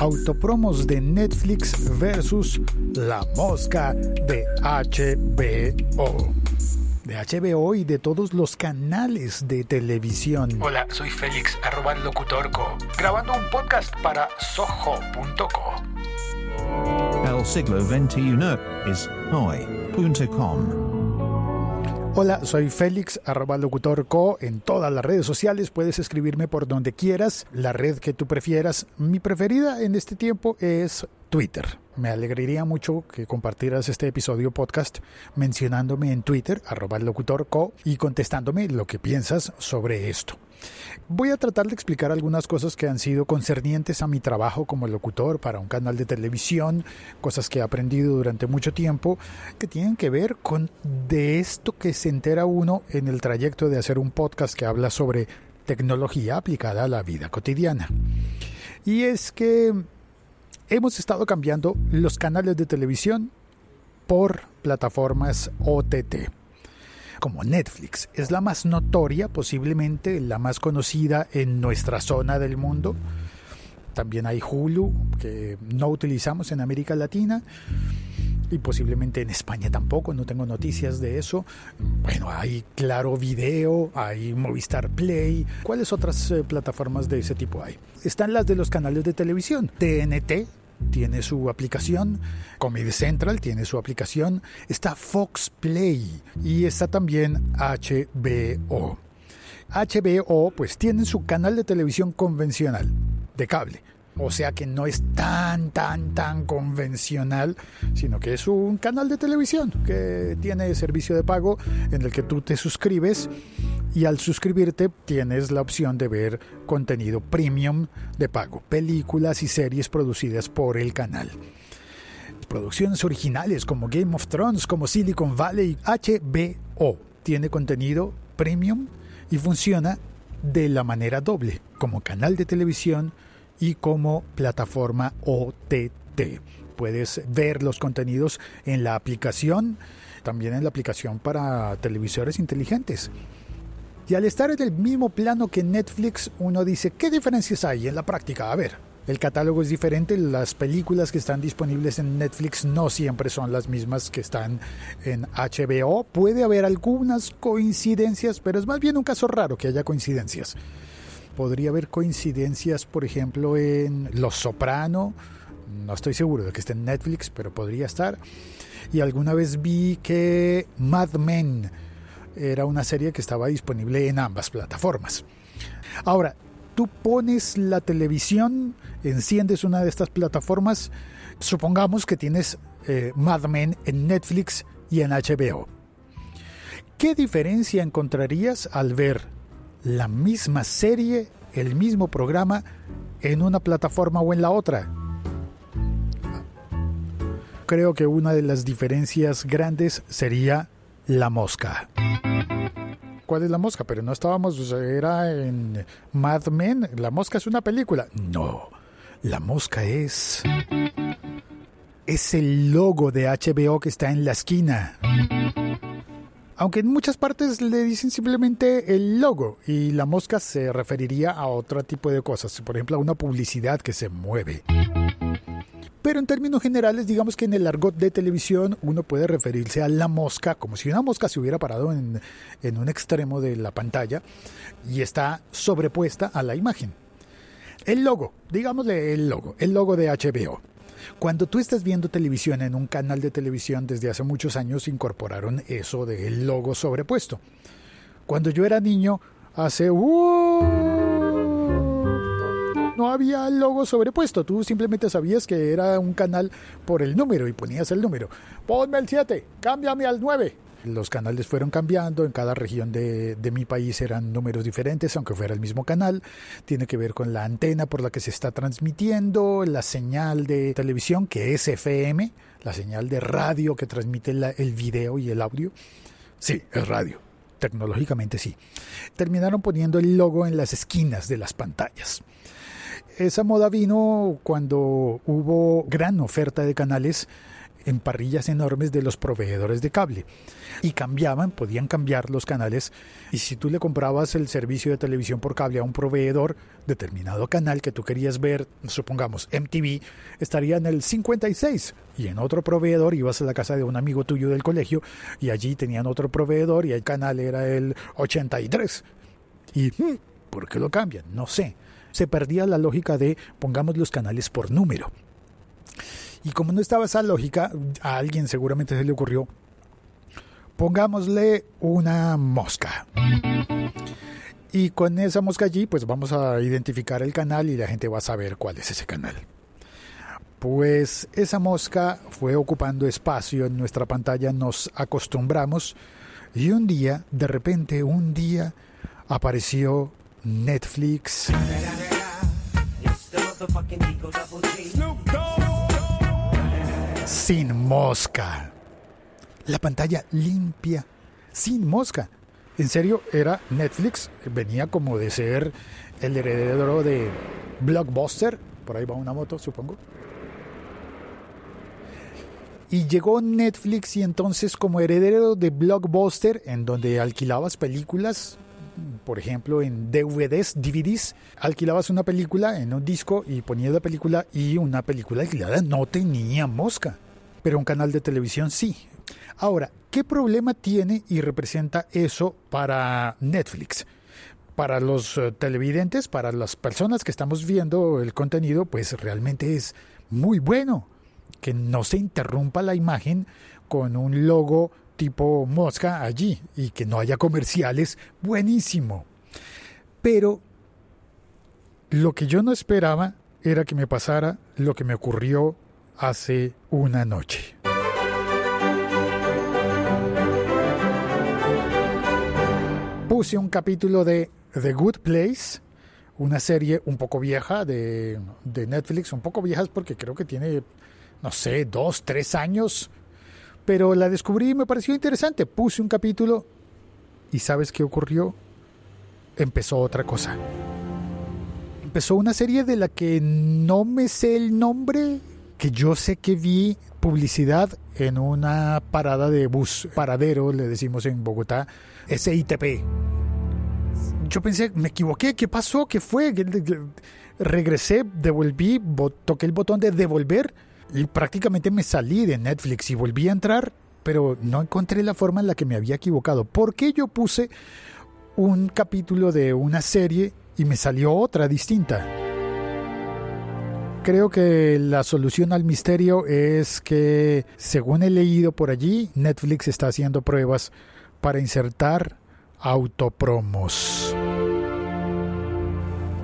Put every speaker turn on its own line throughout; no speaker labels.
autopromos de Netflix versus La Mosca de HBO. De HBO y de todos los canales de televisión.
Hola, soy Félix, arroba locutorco, grabando un podcast para soho.co.
El siglo XXI es hoy.com.
Hola, soy Félix, arroba locutorco en todas las redes sociales. Puedes escribirme por donde quieras, la red que tú prefieras. Mi preferida en este tiempo es Twitter. Me alegraría mucho que compartieras este episodio podcast mencionándome en Twitter, arroba locutorco, y contestándome lo que piensas sobre esto. Voy a tratar de explicar algunas cosas que han sido concernientes a mi trabajo como locutor para un canal de televisión, cosas que he aprendido durante mucho tiempo, que tienen que ver con de esto que se entera uno en el trayecto de hacer un podcast que habla sobre tecnología aplicada a la vida cotidiana. Y es que hemos estado cambiando los canales de televisión por plataformas OTT como Netflix. Es la más notoria, posiblemente la más conocida en nuestra zona del mundo. También hay Hulu, que no utilizamos en América Latina y posiblemente en España tampoco, no tengo noticias de eso. Bueno, hay Claro Video, hay Movistar Play. ¿Cuáles otras eh, plataformas de ese tipo hay? Están las de los canales de televisión. TNT, tiene su aplicación, Comedy Central tiene su aplicación, está Fox Play y está también HBO. HBO pues tiene su canal de televisión convencional, de cable. O sea que no es tan, tan, tan convencional, sino que es un canal de televisión que tiene servicio de pago en el que tú te suscribes y al suscribirte tienes la opción de ver contenido premium de pago, películas y series producidas por el canal. Producciones originales como Game of Thrones, como Silicon Valley, HBO tiene contenido premium y funciona de la manera doble, como canal de televisión y como plataforma OTT. Puedes ver los contenidos en la aplicación, también en la aplicación para televisores inteligentes. Y al estar en el mismo plano que Netflix, uno dice, ¿qué diferencias hay en la práctica? A ver, el catálogo es diferente, las películas que están disponibles en Netflix no siempre son las mismas que están en HBO. Puede haber algunas coincidencias, pero es más bien un caso raro que haya coincidencias podría haber coincidencias, por ejemplo, en Los Soprano. No estoy seguro de que esté en Netflix, pero podría estar. Y alguna vez vi que Mad Men era una serie que estaba disponible en ambas plataformas. Ahora, tú pones la televisión, enciendes una de estas plataformas, supongamos que tienes eh, Mad Men en Netflix y en HBO. ¿Qué diferencia encontrarías al ver la misma serie, el mismo programa en una plataforma o en la otra. Creo que una de las diferencias grandes sería la mosca. ¿Cuál es la mosca? Pero no estábamos, era en Mad Men. La mosca es una película. No, la mosca es... Es el logo de HBO que está en la esquina aunque en muchas partes le dicen simplemente el logo y la mosca se referiría a otro tipo de cosas, por ejemplo a una publicidad que se mueve. Pero en términos generales, digamos que en el argot de televisión uno puede referirse a la mosca como si una mosca se hubiera parado en, en un extremo de la pantalla y está sobrepuesta a la imagen. El logo, digámosle el logo, el logo de HBO. Cuando tú estás viendo televisión en un canal de televisión desde hace muchos años incorporaron eso del logo sobrepuesto. Cuando yo era niño, hace... Uh, no había logo sobrepuesto, tú simplemente sabías que era un canal por el número y ponías el número. Ponme el 7, cámbiame al 9 los canales fueron cambiando, en cada región de, mi país eran números diferentes, aunque fuera el mismo canal. Tiene que ver con la antena por la que se está transmitiendo, la señal de televisión, que es FM, la señal de radio que transmite el video y el audio. Sí, es radio. Tecnológicamente sí. Terminaron poniendo el logo en las esquinas de las pantallas. Esa moda vino cuando hubo gran oferta de canales en parrillas enormes de los proveedores de cable. Y cambiaban, podían cambiar los canales. Y si tú le comprabas el servicio de televisión por cable a un proveedor, determinado canal que tú querías ver, supongamos MTV, estaría en el 56. Y en otro proveedor ibas a la casa de un amigo tuyo del colegio y allí tenían otro proveedor y el canal era el 83. Y, hmm, ¿por qué lo cambian? No sé. Se perdía la lógica de pongamos los canales por número. Y como no estaba esa lógica, a alguien seguramente se le ocurrió, pongámosle una mosca. Y con esa mosca allí, pues vamos a identificar el canal y la gente va a saber cuál es ese canal. Pues esa mosca fue ocupando espacio en nuestra pantalla, nos acostumbramos y un día, de repente, un día, apareció Netflix. Sin mosca. La pantalla limpia, sin mosca. En serio, era Netflix, venía como de ser el heredero de Blockbuster. Por ahí va una moto, supongo. Y llegó Netflix y entonces como heredero de Blockbuster, en donde alquilabas películas, por ejemplo en DVDs, DVDs, alquilabas una película en un disco y ponías la película y una película alquilada no tenía mosca, pero un canal de televisión sí. Ahora, ¿qué problema tiene y representa eso para Netflix? Para los eh, televidentes, para las personas que estamos viendo el contenido, pues realmente es muy bueno que no se interrumpa la imagen con un logo tipo mosca allí y que no haya comerciales, buenísimo. Pero lo que yo no esperaba era que me pasara lo que me ocurrió hace una noche. Puse un capítulo de The Good Place, una serie un poco vieja de, de Netflix, un poco viejas porque creo que tiene no sé, dos, tres años, pero la descubrí y me pareció interesante. Puse un capítulo y ¿sabes qué ocurrió? Empezó otra cosa. Empezó una serie de la que no me sé el nombre, que yo sé que vi publicidad en una parada de bus, paradero, le decimos en Bogotá, SITP. Yo pensé, me equivoqué, ¿qué pasó? ¿Qué fue? Regresé, devolví, toqué el botón de devolver prácticamente me salí de Netflix y volví a entrar, pero no encontré la forma en la que me había equivocado. ¿Por qué yo puse un capítulo de una serie y me salió otra distinta? Creo que la solución al misterio es que, según he leído por allí, Netflix está haciendo pruebas para insertar autopromos.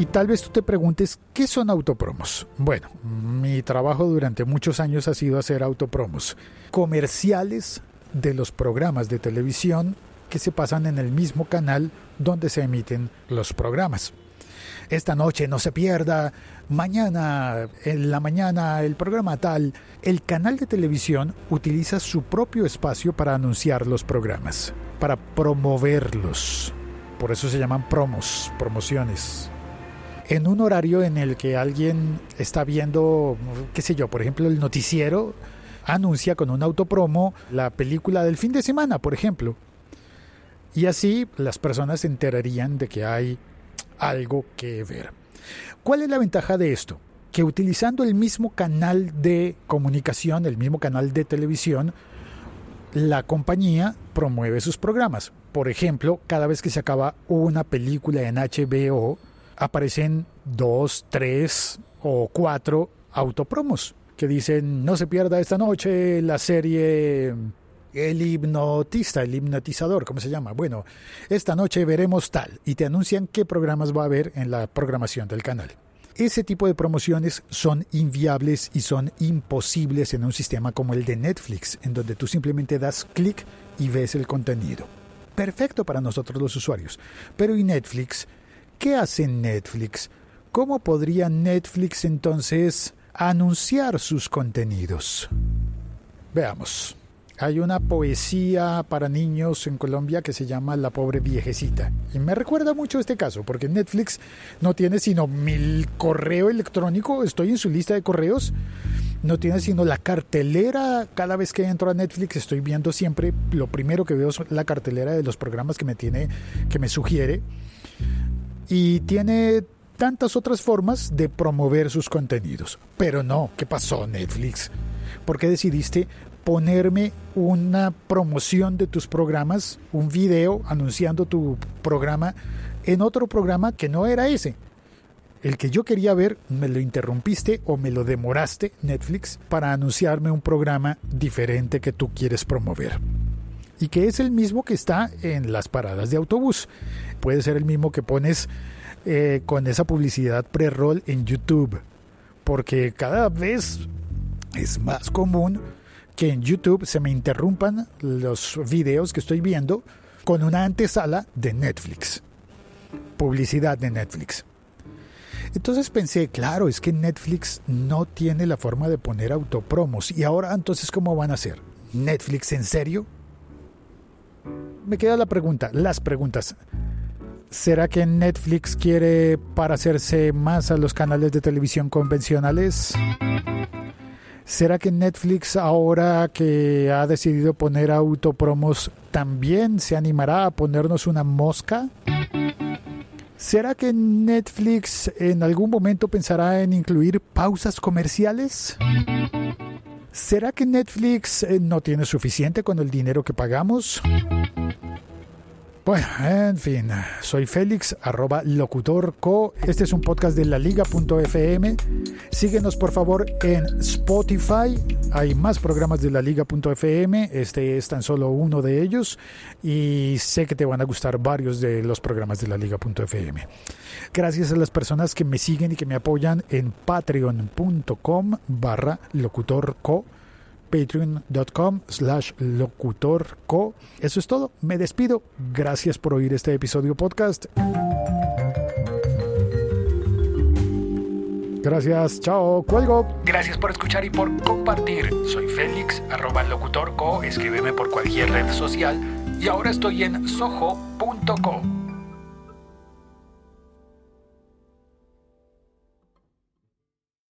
Y tal vez tú te preguntes, ¿qué son autopromos? Bueno, mi trabajo durante muchos años ha sido hacer autopromos, comerciales de los programas de televisión que se pasan en el mismo canal donde se emiten los programas. Esta noche no se pierda, mañana, en la mañana, el programa tal. El canal de televisión utiliza su propio espacio para anunciar los programas, para promoverlos. Por eso se llaman promos, promociones en un horario en el que alguien está viendo, qué sé yo, por ejemplo, el noticiero anuncia con un autopromo la película del fin de semana, por ejemplo. Y así las personas se enterarían de que hay algo que ver. ¿Cuál es la ventaja de esto? Que utilizando el mismo canal de comunicación, el mismo canal de televisión, la compañía promueve sus programas. Por ejemplo, cada vez que se acaba una película en HBO, aparecen dos, tres o cuatro autopromos que dicen no se pierda esta noche la serie El hipnotista, el hipnotizador, ¿cómo se llama? Bueno, esta noche veremos tal y te anuncian qué programas va a haber en la programación del canal. Ese tipo de promociones son inviables y son imposibles en un sistema como el de Netflix, en donde tú simplemente das clic y ves el contenido. Perfecto para nosotros los usuarios. Pero y Netflix ¿Qué hace Netflix? ¿Cómo podría Netflix entonces anunciar sus contenidos? Veamos. Hay una poesía para niños en Colombia que se llama La pobre viejecita. Y me recuerda mucho este caso, porque Netflix no tiene sino mi correo electrónico, estoy en su lista de correos, no tiene sino la cartelera. Cada vez que entro a Netflix estoy viendo siempre, lo primero que veo es la cartelera de los programas que me tiene, que me sugiere. Y tiene tantas otras formas de promover sus contenidos. Pero no, ¿qué pasó Netflix? ¿Por qué decidiste ponerme una promoción de tus programas, un video anunciando tu programa en otro programa que no era ese? el que yo quería ver, me lo interrumpiste o me lo demoraste, Netflix, para anunciarme un programa diferente que tú quieres promover. Y que es el mismo que está en las paradas de autobús. Puede ser el mismo que pones eh, con esa publicidad pre-roll en YouTube. Porque cada vez es más común que en YouTube se me interrumpan los videos que estoy viendo con una antesala de Netflix. Publicidad de Netflix. Entonces pensé, claro, es que Netflix no tiene la forma de poner autopromos. Y ahora entonces, ¿cómo van a hacer? ¿Netflix en serio? Me queda la pregunta, las preguntas. ¿Será que Netflix quiere parecerse más a los canales de televisión convencionales? ¿Será que Netflix ahora que ha decidido poner autopromos también se animará a ponernos una mosca? ¿Será que Netflix en algún momento pensará en incluir pausas comerciales? ¿Será que Netflix eh, no tiene suficiente con el dinero que pagamos? Bueno, en fin, soy Félix, arroba locutorco. Este es un podcast de la liga.fm. Síguenos por favor en Spotify. Hay más programas de la liga.fm. Este es tan solo uno de ellos. Y sé que te van a gustar varios de los programas de la liga.fm. Gracias a las personas que me siguen y que me apoyan en patreon.com barra locutorco patreon.com slash locutorco. Eso es todo, me despido. Gracias por oír este episodio podcast. Gracias, chao, cuelgo.
Gracias por escuchar y por compartir. Soy Félix, arroba locutorco, escríbeme por cualquier red social y ahora estoy en soho.co.